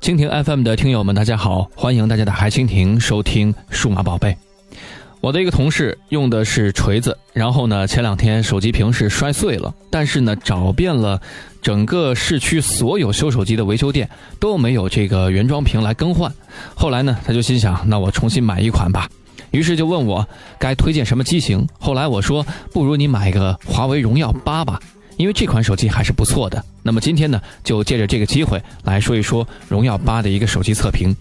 蜻蜓 FM 的听友们，大家好，欢迎大家打开蜻蜓收听数码宝贝。我的一个同事用的是锤子，然后呢，前两天手机屏是摔碎了，但是呢，找遍了整个市区所有修手机的维修店都没有这个原装屏来更换。后来呢，他就心想，那我重新买一款吧，于是就问我该推荐什么机型。后来我说，不如你买个华为荣耀八吧。因为这款手机还是不错的，那么今天呢，就借着这个机会来说一说荣耀八的一个手机测评。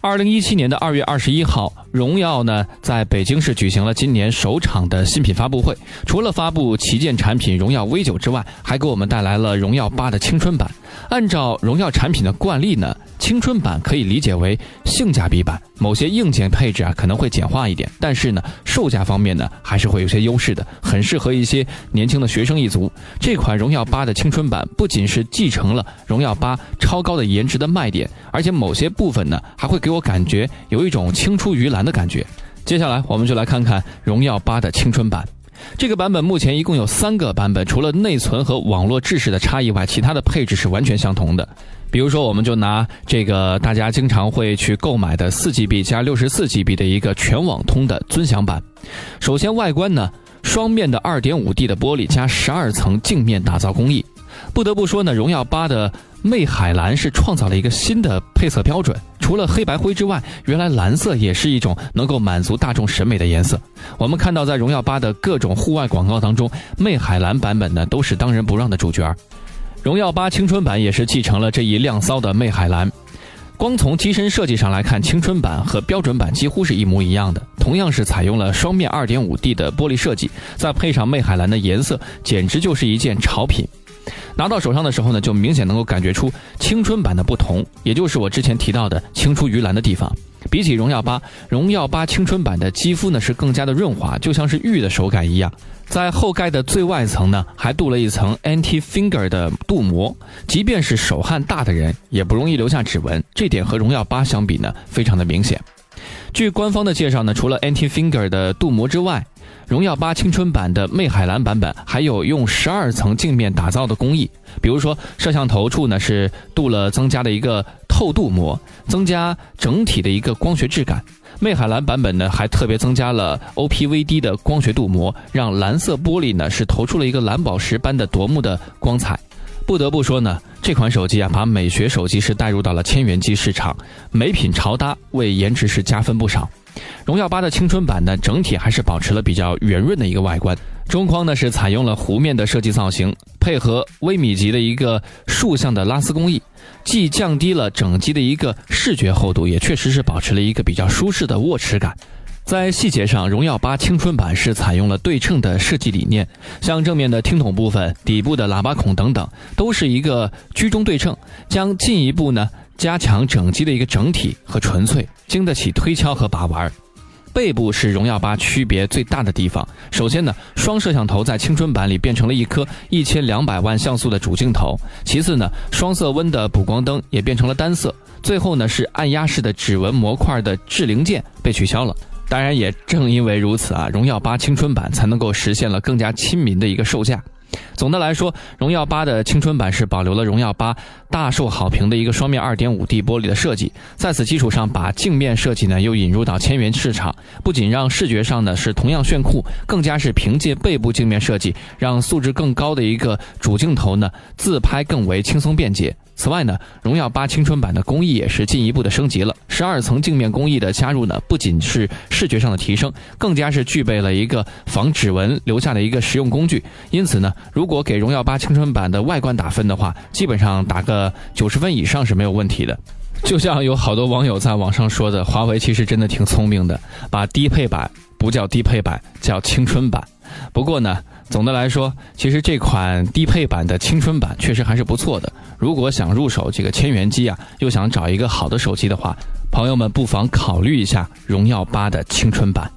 二零一七年的二月二十一号，荣耀呢在北京市举行了今年首场的新品发布会，除了发布旗舰产品荣耀 V 九之外，还给我们带来了荣耀八的青春版。按照荣耀产品的惯例呢。青春版可以理解为性价比版，某些硬件配置啊可能会简化一点，但是呢，售价方面呢还是会有些优势的，很适合一些年轻的学生一族。这款荣耀八的青春版不仅是继承了荣耀八超高的颜值的卖点，而且某些部分呢还会给我感觉有一种青出于蓝的感觉。接下来我们就来看看荣耀八的青春版。这个版本目前一共有三个版本，除了内存和网络制式的差异外，其他的配置是完全相同的。比如说，我们就拿这个大家经常会去购买的四 GB 加六十四 GB 的一个全网通的尊享版。首先，外观呢，双面的二点五 D 的玻璃加十二层镜面打造工艺。不得不说呢，荣耀八的魅海蓝是创造了一个新的配色标准。除了黑白灰之外，原来蓝色也是一种能够满足大众审美的颜色。我们看到，在荣耀八的各种户外广告当中，魅海蓝版本呢都是当仁不让的主角。荣耀八青春版也是继承了这一亮骚的魅海蓝。光从机身设计上来看，青春版和标准版几乎是一模一样的，同样是采用了双面 2.5D 的玻璃设计，再配上魅海蓝的颜色，简直就是一件潮品。拿到手上的时候呢，就明显能够感觉出青春版的不同，也就是我之前提到的青出于蓝的地方。比起荣耀八，荣耀八青春版的肌肤呢是更加的润滑，就像是玉的手感一样。在后盖的最外层呢，还镀了一层 anti finger 的镀膜，即便是手汗大的人也不容易留下指纹。这点和荣耀八相比呢，非常的明显。据官方的介绍呢，除了 anti finger 的镀膜之外，荣耀八青春版的魅海蓝版本还有用十二层镜面打造的工艺，比如说摄像头处呢是镀了增加的一个透镀膜，增加整体的一个光学质感。魅海蓝版本呢，还特别增加了 OPVD 的光学镀膜，让蓝色玻璃呢是投出了一个蓝宝石般的夺目的光彩。不得不说呢，这款手机啊，把美学手机是带入到了千元机市场，美品潮搭，为颜值是加分不少。荣耀八的青春版呢，整体还是保持了比较圆润的一个外观，中框呢是采用了弧面的设计造型，配合微米级的一个竖向的拉丝工艺。既降低了整机的一个视觉厚度，也确实是保持了一个比较舒适的握持感。在细节上，荣耀八青春版是采用了对称的设计理念，像正面的听筒部分、底部的喇叭孔等等，都是一个居中对称，将进一步呢加强整机的一个整体和纯粹，经得起推敲和把玩。背部是荣耀八区别最大的地方。首先呢，双摄像头在青春版里变成了一颗一千两百万像素的主镜头。其次呢，双色温的补光灯也变成了单色。最后呢，是按压式的指纹模块的置零件被取消了。当然，也正因为如此啊，荣耀八青春版才能够实现了更加亲民的一个售价。总的来说，荣耀八的青春版是保留了荣耀八大受好评的一个双面二点五 D 玻璃的设计，在此基础上把镜面设计呢又引入到千元市场，不仅让视觉上呢是同样炫酷，更加是凭借背部镜面设计，让素质更高的一个主镜头呢自拍更为轻松便捷。此外呢，荣耀八青春版的工艺也是进一步的升级了。十二层镜面工艺的加入呢，不仅是视觉上的提升，更加是具备了一个防指纹留下的一个实用工具。因此呢，如果给荣耀八青春版的外观打分的话，基本上打个九十分以上是没有问题的。就像有好多网友在网上说的，华为其实真的挺聪明的，把低配版不叫低配版，叫青春版。不过呢。总的来说，其实这款低配版的青春版确实还是不错的。如果想入手这个千元机啊，又想找一个好的手机的话，朋友们不妨考虑一下荣耀八的青春版。